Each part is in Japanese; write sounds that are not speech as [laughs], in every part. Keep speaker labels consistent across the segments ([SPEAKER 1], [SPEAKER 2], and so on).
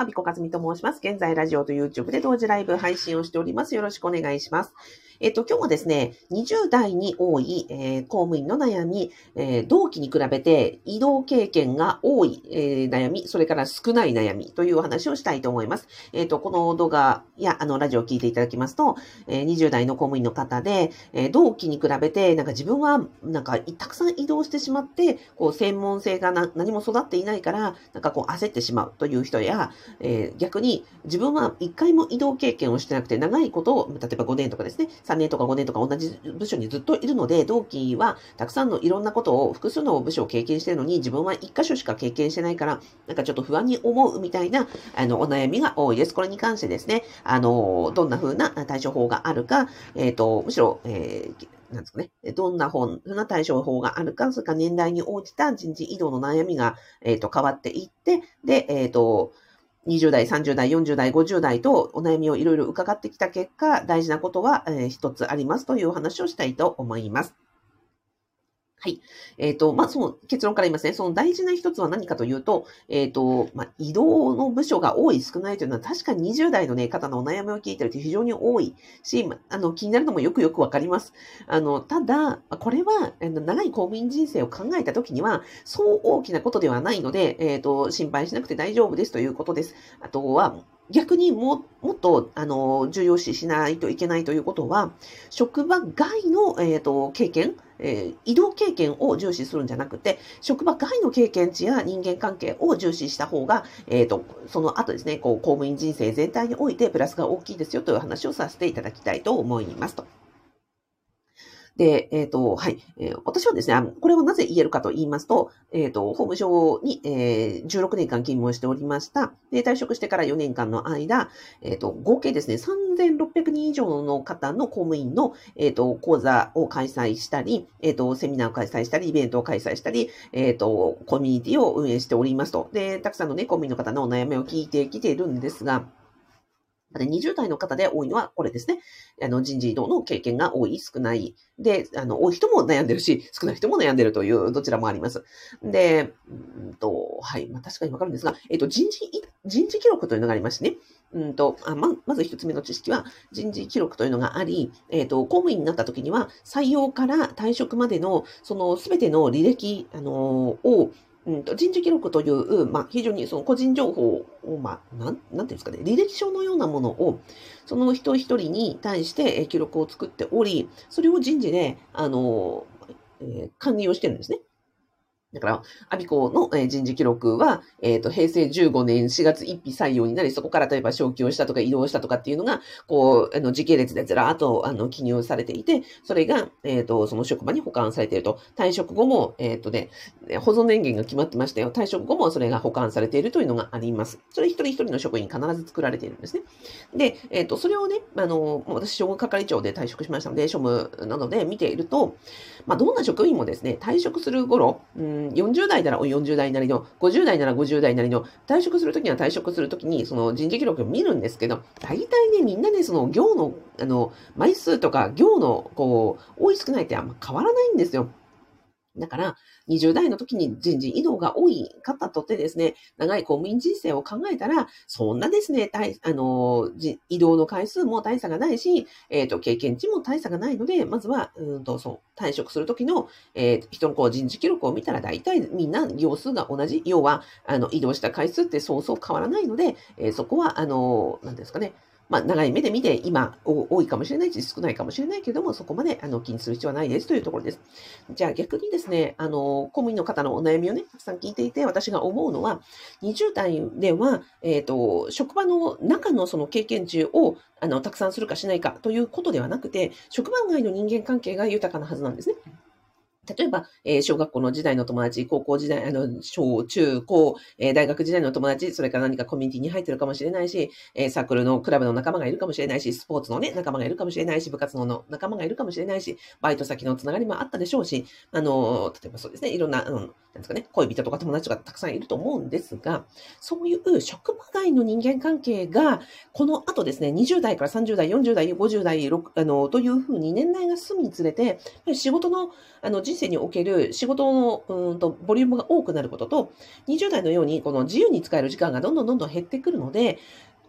[SPEAKER 1] アビコカズミと申します。現在、ラジオと YouTube で同時ライブ配信をしております。よろしくお願いします。えっと、今日はですね、20代に多い、えー、公務員の悩み、えー、同期に比べて移動経験が多い、えー、悩み、それから少ない悩みというお話をしたいと思います。えっと、この動画や、あの、ラジオを聞いていただきますと、え20代の公務員の方で、え同期に比べて、なんか自分は、なんか、たくさん移動してしまって、こう、専門性が何も育っていないから、なんかこう、焦ってしまうという人や、え逆に、自分は一回も移動経験をしてなくて、長いことを、例えば5年とかですね、3年とか5年とか同じ部署にずっといるので、同期はたくさんのいろんなことを、複数の部署を経験してるのに、自分は1箇所しか経験してないから、なんかちょっと不安に思うみたいな、あの、お悩みが多いです。これに関してですね、あの、どんな風な対処法があるか、えっ、ー、と、むしろ、えーなんですかね、どんな本な対処法があるか、それか年代に応じた人事異動の悩みが、えっ、ー、と変わっていって、で、えっ、ー、と、20代、30代、40代、50代とお悩みをいろいろ伺ってきた結果、大事なことは、一つありますというお話をしたいと思います。はい。えっ、ー、と、まあ、その結論から言いますね。その大事な一つは何かというと、えっ、ー、と、まあ、移動の部署が多い少ないというのは確か20代のね、方のお悩みを聞いてると非常に多いし、あの、気になるのもよくよくわかります。あの、ただ、これは、長い公務員人生を考えたときには、そう大きなことではないので、えっ、ー、と、心配しなくて大丈夫ですということです。あとは、逆にももっと、あの、重要視しないといけないということは、職場外の、えーと、経験、えー、移動経験を重視するんじゃなくて、職場外の経験値や人間関係を重視した方が、えっ、ー、と、その後ですね、こう、公務員人生全体においてプラスが大きいですよという話をさせていただきたいと思いますと。で、えっ、ー、と、はい、えー、私はですね、これをなぜ言えるかと言いますと、えっ、ー、と、法務省に、えー、16年間勤務をしておりました。で、退職してから4年間の間、えっ、と、合計ですね、3600人以上の方の公務員の、えっ、と、講座を開催したり、えっ、と、セミナーを開催したり、イベントを開催したり、えっ、と、コミュニティを運営しておりますと。で、たくさんのね、公務員の方のお悩みを聞いてきているんですが、20代の方で多いのはこれですね。あの人事異動の経験が多い、少ない。で、あの、多い人も悩んでるし、少ない人も悩んでるという、どちらもあります。で、うんと、はい。まあ、確かにわかるんですが、えっと、人事、人事記録というのがありましてね。うんと、あま、まず一つ目の知識は、人事記録というのがあり、えっ、と、公務員になった時には、採用から退職までの、そのすべての履歴、あの、を、うんと、人事記録という、まあ、非常にその個人情報を、まあ、なん、なんていうんですかね、履歴書のようなものを、その一人一人に対して記録を作っており、それを人事で、あの、えー、管理をしてるんですね。だから、アビコの人事記録は、えっ、ー、と、平成15年4月1日採用になり、そこから例えば昇給をしたとか移動したとかっていうのが、こう、あの、時系列でずらーっと、あの、記入されていて、それが、えっ、ー、と、その職場に保管されていると。退職後も、えっ、ー、とね、保存年限が決まってましたよ。退職後もそれが保管されているというのがあります。それ一人一人の職員必ず作られているんですね。で、えっ、と、それをね、あの、私、商務係長で退職しましたので、庶務なので見ていると、まあ、どんな職員もですね、退職する頃、うん、40代なら40代なりの、50代なら50代なりの、退職するときには退職するときに、その人事記録を見るんですけど、大体ね、みんなね、その行の、あの、枚数とか行の、こう、多い少ないってあんま変わらないんですよ。だから、20代の時に人事異動が多い方とってですね、長い公務員人生を考えたら、そんなですね、あの、移動の回数も大差がないし、え、ー、と、経験値も大差がないので、まずは、うんと、そう、退職する時の、えー、人のこう人事記録を見たら、大体みんな行数が同じ。要は、あの、移動した回数ってそうそう変わらないので、えー、そこは、あの、何ですかね、まあ、長い目で見て、今、多いかもしれないし、少ないかもしれないけども、そこまで、あの、気にする必要はないですというところです。じゃあ、逆にですね、あの、公務員の方のお悩みをね、たくさん聞いていて、私が思うのは、20代では、えっ、ー、と、職場の中のその経験値を、あの、たくさんするかしないかということではなくて、職場外の人間関係が豊かなはずなんですね。例えば、えー、小学校の時代の友達、高校時代、あの、小、中、高、えー、大学時代の友達、それから何かコミュニティに入ってるかもしれないし、えー、サークルのクラブの仲間がいるかもしれないし、スポーツのね、仲間がいるかもしれないし、部活の仲間がいるかもしれないし、バイト先のつながりもあったでしょうし、あの、例えばそうですね、いろんな、うん、なんですかね、恋人とか友達とかたくさんいると思うんですが、そういう職場外の人間関係が、この後ですね、20代から30代、40代、50代、6あの、というふうに年代が進むにつれて、仕事の、あの、人生における仕事のうんとボリュームが多くなることと、20代のようにこの自由に使える時間がどんどんどんどん減ってくるので、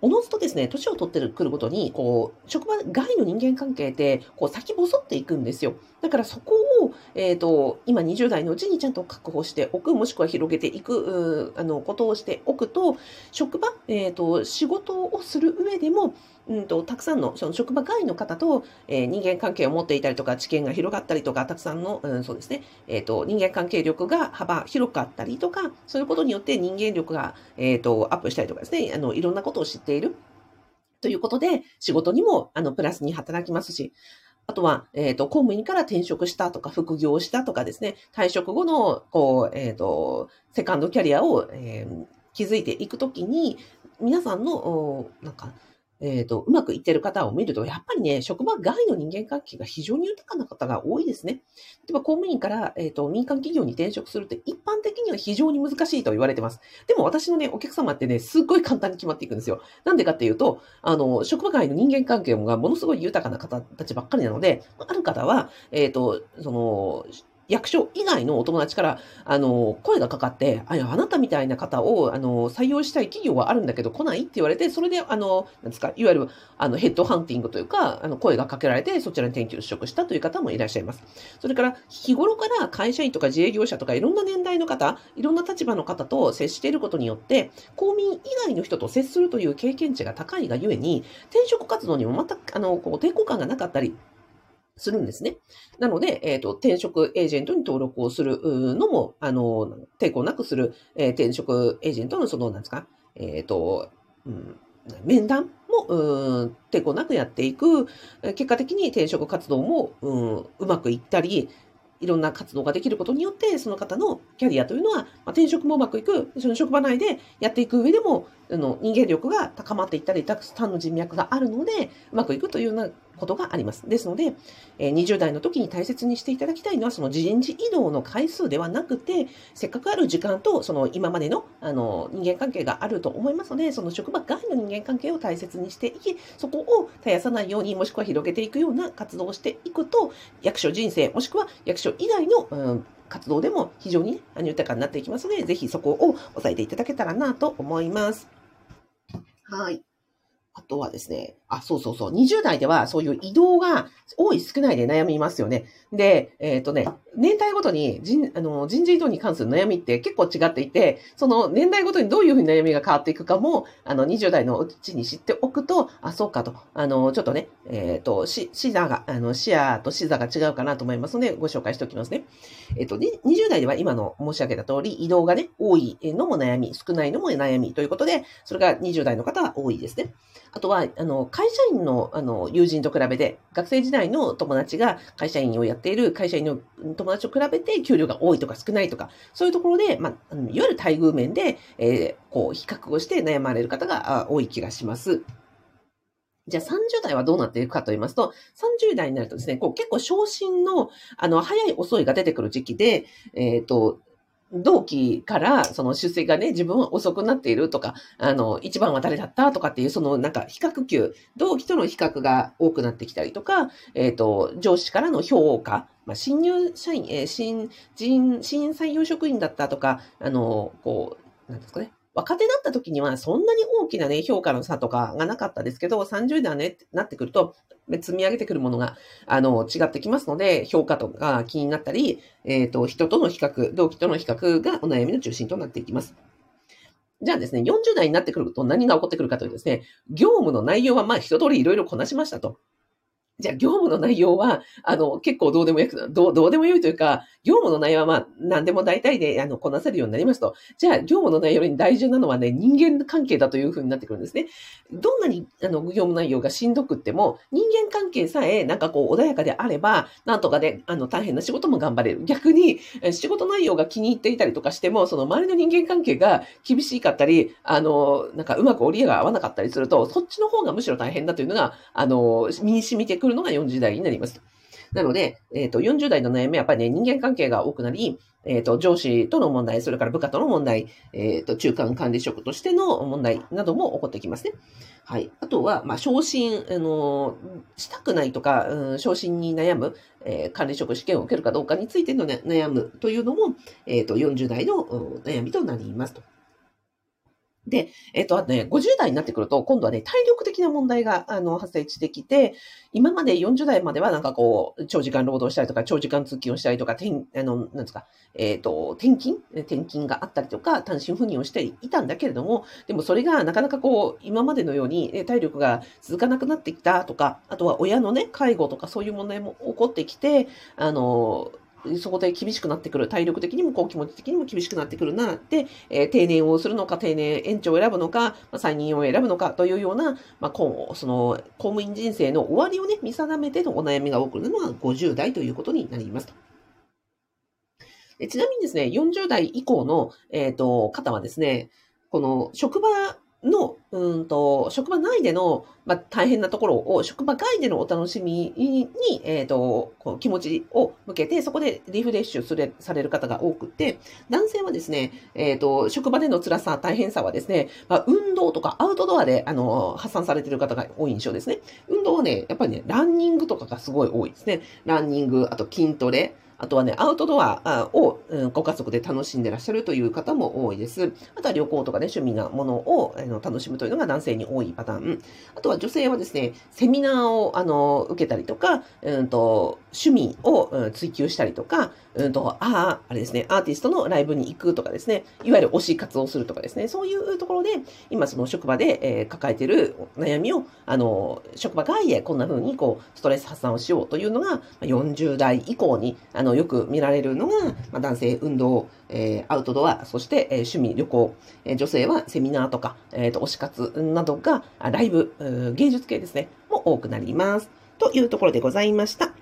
[SPEAKER 1] おのずとですね、年を取ってくるごとに、こう、職場外の人間関係って、こう、先細っていくんですよ。だからそこを、えっ、ー、と、今20代のうちにちゃんと確保しておく、もしくは広げていく、あの、ことをしておくと、職場、えっ、ー、と、仕事をする上でも、うんと、たくさんのその職場外の方と、えー、人間関係を持っていたりとか、知見が広がったりとか、たくさんの、うん、そうですね、え、ー、と、人間関係力が幅広かったりとか、そういうことによって人間力が、えっ、ー、と、アップしたりとかですね、あの、いろんなことを知っている。ということで、仕事にも、あの、プラスに働きますし、あとは、えっ、ー、と、公務員から転職したとか、副業したとかですね、退職後の、こう、えっ、ー、と、セカンドキャリアを、えー、築いていくときに、皆さんの、なんか、えっ、ー、と、うまくいってる方を見ると、やっぱりね、職場外の人間関係が非常に豊かな方が多いですね。例えば、公務員から、えっ、ー、と、民間企業に転職するって一般的には非常に難しいと言われてます。でも私のね、お客様ってね、すっごい簡単に決まっていくんですよ。なんでかっていうと、あの、職場外の人間関係がものすごい豊かな方たちばっかりなので、ある方は、えっ、ー、と、その、役所以外のお友達から、あの、声がかかって、あ、あなたみたいな方を、あの、採用したい企業はあるんだけど来ないって言われて、それで、あの、なんですか、いわゆる、あの、ヘッドハンティングというか、あの、声がかけられて、そちらに転居職したという方もいらっしゃいます。それから、日頃から会社員とか自営業者とか、いろんな年代の方、いろんな立場の方と接していることによって、公民以外の人と接するという経験値が高いがゆえに、転職活動にも全く、あの、こう、抵抗感がなかったり、するんですね。なので、えっ、ー、と、転職エージェントに登録をするのも、あの、抵抗なくする、えー、転職エージェントのその、なんですか、えっ、ー、と、うん、面談も、うん、抵抗なくやっていく。結果的に転職活動も、うん、うまくいったり、いろんな活動ができることによって、その方のキャリアというのは、まあ、転職もうまくいく、その職場内でやっていく上でも、あの人間力が高まっていったり、たくさんの人脈があるので、うまくいくというようなことがあります。ですので、え20代の時に大切にしていただきたいのは、その人事異動の回数ではなくて、せっかくある時間と、その今までのあの人間関係があると思いますので、その職場外の人間関係を大切にしていき、そこを絶やさないように、もしくは広げていくような活動をしていくと、役所人生、もしくは役所以外の、うん活動でも非常に、ね、豊かになっていきますので、ぜひそこを押さえていただけたらなと思います。はい。あとはですね、あ、そうそうそう、20代ではそういう移動が多い少ないで悩みますよね。で、えっ、ー、とね、年代ごとに人あの人事異動に関する悩みって結構違っていて、その年代ごとにどういうふうに悩みが変わっていくかも、あの20代のうちに知っておくと、あ、そうかと、あの、ちょっとね、えっ、ー、と、シシザが、あの、シアとシザが違うかなと思いますので、ご紹介しておきますね。えっ、ー、と、20代では今の申し上げた通り、移動がね、多いのも悩み、少ないのも悩みということで、それが20代の方は多いですね。あとは、あの、会社員の、あの、友人と比べて、学生時代の友達が会社員をやっている会社員の友達と比べて給料が多いとか少ないとか、そういうところで、まあ、いわゆる待遇面で、えー、こう、比較をして悩まれる方が多い気がします。じゃあ30代はどうなっていくかと言いますと、30代になるとですね、こう結構昇進の、あの、早い遅いが出てくる時期で、えっ、ー、と、同期からその出世がね、自分は遅くなっているとか、あの、一番は誰だったとかっていう、そのなんか比較級、同期との比較が多くなってきたりとか、えっ、ー、と、上司からの評価、まあ、新入社員、えー、新人、新採用職員だったとか、あの、こう、なんですかね、若手だった時にはそんなに大きなね、評価の差とかがなかったですけど、30代ね、なってくると、積み上げてくるものが、あの、違ってきますので、評価とか気になったり、えっ、ー、と、人との比較、同期との比較がお悩みの中心となっていきます。じゃあですね、40代になってくると何が起こってくるかというとですね、業務の内容はまあ一通りいろいろこなしましたと。じゃあ、業務の内容は、あの、結構どうでもよく、どう、どうでもよいというか、業務の内容はまあ、何でも大体で、あの、こなせるようになりますと、じゃあ、業務の内容に大事なのはね、人間関係だというふうになってくるんですね。どんなに、あの、業務内容がしんどくっても、人間関係さえ、なんかこう、穏やかであれば、なんとかで、あの、大変な仕事も頑張れる。逆に、仕事内容が気に入っていたりとかしても、その周りの人間関係が厳しかったり、あの、なんかうまく折り合いが合わなかったりすると、そっちの方がむしろ大変だというのが、あの、身に染みてくるのが40代になります。なので、えっ、と、40代の悩みはやっぱりね、人間関係が多くなり、えっ、と、上司との問題、それから部下との問題、えっ、と、中間管理職としての問題なども起こってきますね。はい。あとは、まあ、昇進、あの、したくないとか、うん、昇進に悩む、えー、管理職試験を受けるかどうかについての、ね、悩むというのも、えっ、と、40代の悩みとなりますと。で、えっ、と、あとね、50代になってくると、今度はね、体力的な問題が、あの、発生してきて、今まで40代まではなんかこう、長時間労働したりとか、長時間通勤をしたりとか、転、あの、なんですか、えっ、ー、と、転勤？転勤があったりとか、単身赴任をしていたんだけれども、でもそれがなかなかこう、今までのように体力が続かなくなってきたとか、あとは親のね、介護とかそういう問題も起こってきて、あの、そこで厳しくなってくる。体力的にもこう気持ち的にも厳しくなってくるな。で、えー、定年をするのか、定年延長を選ぶのか、まあ、再任を選ぶのかというような、まあ、こう、その、公務員人生の終わりをね、見定めてのお悩みが多くるのが50代ということになりますちなみにですね、40代以降の、えっ、ー、と、方はですね、この職場の、うんと、職場内での、まあ、大変なところを、職場外でのお楽しみに、えっ、ー、と、こう気持ちを向けて、そこでリフレッシュするされる方が多くて、男性はですね、えっ、ー、と、職場での辛さ、大変さはですね、まあ、運動とかアウトドアで、あの、発散されている方が多い印象ですね。運動はね、やっぱりね、ランニングとかがすごい多いですね。ランニング、あと筋トレ、あとはね、アウトドアをご家族で楽しんでらっしゃるという方も多いです。あとは旅行とかね、趣味なものを楽しむというのが男性に多いパターン。あとは女性はですね、セミナーをあの受けたりとか、うんと、趣味を追求したりとか、うんと、ああ、あれですね、アーティストのライブに行くとかですね、いわゆる推し活をするとかですね、そういうところで、今その職場で、え、抱えている悩みを、あの、職場外へこんな風にこう、ストレス発散をしようというのが、40代以降に、あの、よく見られるのが、まあ、男性、運動、えー、アウトドア、そして、えー、趣味、旅行、えー、女性はセミナーとか、えっ、と、推し活などが、ライブ、芸術系ですね、も多くなります。というところでございました。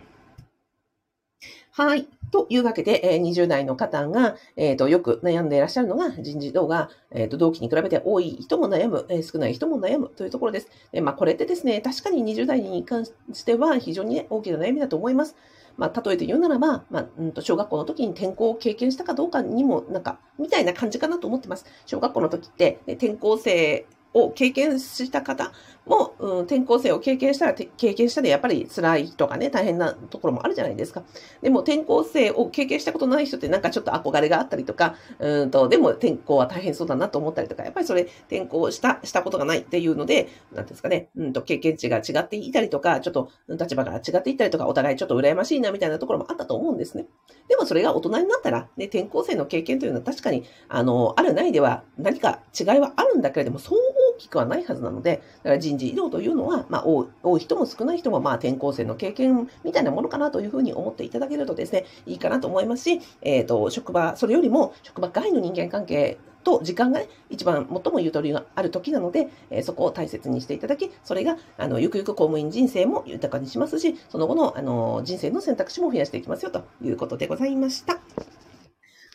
[SPEAKER 1] はい。というわけで、えー、20代の方が、えっ、ー、と、よく悩んでいらっしゃるのが、人事動画、えっ、ー、と、同期に比べて多い人も悩む、え少ない人も悩むというところです。でまあ、これってですね、確かに20代に関しては非常に、ね、大きな悩みだと思います。まあ、例えて言うならば、まあ、うんと小学校の時に転校を経験したかどうかにも、なんか、みたいな感じかなと思ってます。小学校の時って、ね、転校生を経験した方も、うん、転校生を経験したら、経験したでやっぱり辛いとかね、大変なところもあるじゃないですか。でも転校生を経験したことない人ってなんかちょっと憧れがあったりとか、うんと、でも転校は大変そうだなと思ったりとか、やっぱりそれ転校した、したことがないっていうので、なんですかね、うんと、経験値が違っていたりとか、ちょっと立場が違っていたりとか、お互いちょっと羨ましいなみたいなところもあったと思うんですね。でもそれが大人になったら、ね、転校生の経験というのは確かに、あの、あるないでは何か違いはあるんだけれども、そうきくはないはずなので、だから人事異動というのは、まあ、多い人も少ない人も、まあ、転校生の経験みたいなものかなというふうに思っていただけるとですね、いいかなと思いますし、えっ、ー、と、職場、それよりも職場外の人間関係と時間がね、一番最もゆとりがある時なので、えー、そこを大切にしていただき、それが、あの、ゆくゆく公務員人生も豊かにしますし、その後の、あの、人生の選択肢も増やしていきますよということでございました。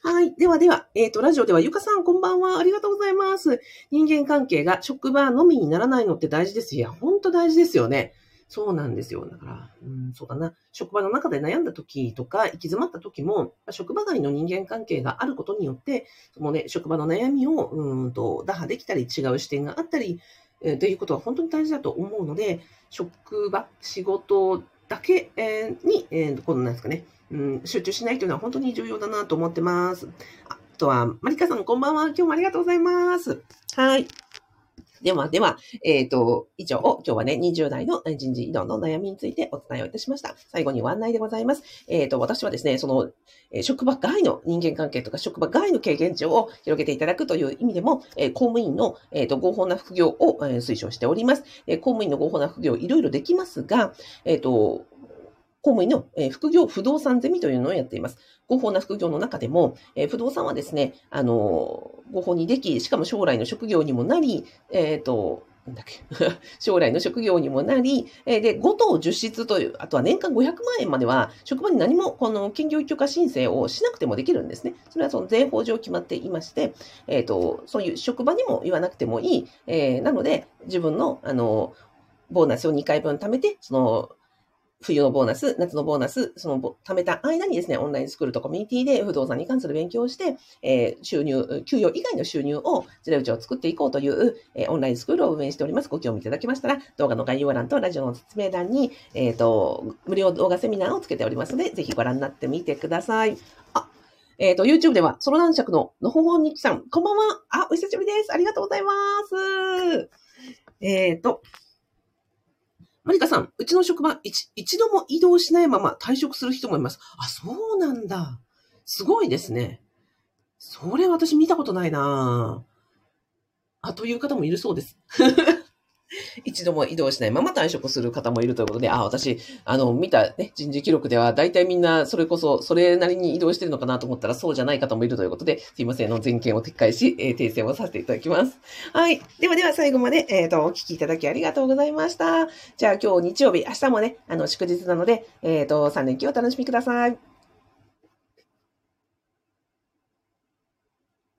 [SPEAKER 1] はい。ではでは、えっ、ー、と、ラジオではゆかさんこんばんは。ありがとうございます。人間関係が職場のみにならないのって大事です。いや、ほんと大事ですよね。そうなんですよ。だから、うん、そうだな。職場の中で悩んだ時とか、行き詰まった時も、職場外の人間関係があることによって、そのね、職場の悩みを、うんと、打破できたり、違う視点があったり、えー、ということは本当に大事だと思うので、職場、仕事だけ、えー、に、えー、このなんですかね、うん、集中しないというのは本当に重要だなと思ってます。あとは、マリカさんこんばんは。今日もありがとうございます。はい。ではでは、えっ、ー、と、以上、今日はね、20代の人事異動の悩みについてお伝えをいたしました。最後にご案内でございます。えっ、ー、と、私はですね、その、えー、職場外の人間関係とか職場外の経験値を広げていただくという意味でも、え公務員の、えっ、と、合法な副業を、え推奨しております。え公務員の合法な副業いろいろできますが、えっ、と、公務員の、え副業不動産ゼミというのをやっています。合法な副業の中でも、え不動産はですね、あの合法にでき、しかも将来の職業にもなり、えっ、ー、と、なんだっけ [laughs] 将来の職業にもなり、えで、5等10室という、あとは年間500万円までは、職場に何も、この兼業許可申請をしなくてもできるんですね。それはその税法上決まっていまして、えっ、ー、と、そういう職場にも言わなくてもいい。えー、なので、自分の、あの、ボーナスを2回分貯めて、その、冬のボーナス、夏のボーナス、その貯めた間にですね、オンラインスクールとコミュニティで不動産に関する勉強をして、えー、収入、給与以外の収入を、ジレウチを作っていこうという、えー、オンラインスクールを運営しております。ご興味いただきましたら、動画の概要欄とラジオの説明欄に、えっ、ー、と、無料動画セミナーをつけておりますので、ぜひご覧になってみてください。あ、えっ、ー、と、YouTube では、ソロ男爵ののほほんにちさん、こんばんは。あ、お久しぶりです。ありがとうございます。えっ、と、マリカさん、うちの職場一、一度も移動しないまま退職する人もいます。あ、そうなんだ。すごいですね。それ私見たことないなあ、という方もいるそうです。[laughs] 一度も移動しないまま退職する方もいるということで、あ、私、あの、見たね、人事記録では、大体みんな、それこそ、それなりに移動してるのかなと思ったら、そうじゃない方もいるということで、すいません、の、全件を撤回し、えー、訂正をさせていただきます。はい。ではでは、最後まで、えっ、ー、と、お聞きいただきありがとうございました。じゃあ、今日日曜日、明日もね、あの、祝日なので、えっ、ー、と、3連休お楽しみください。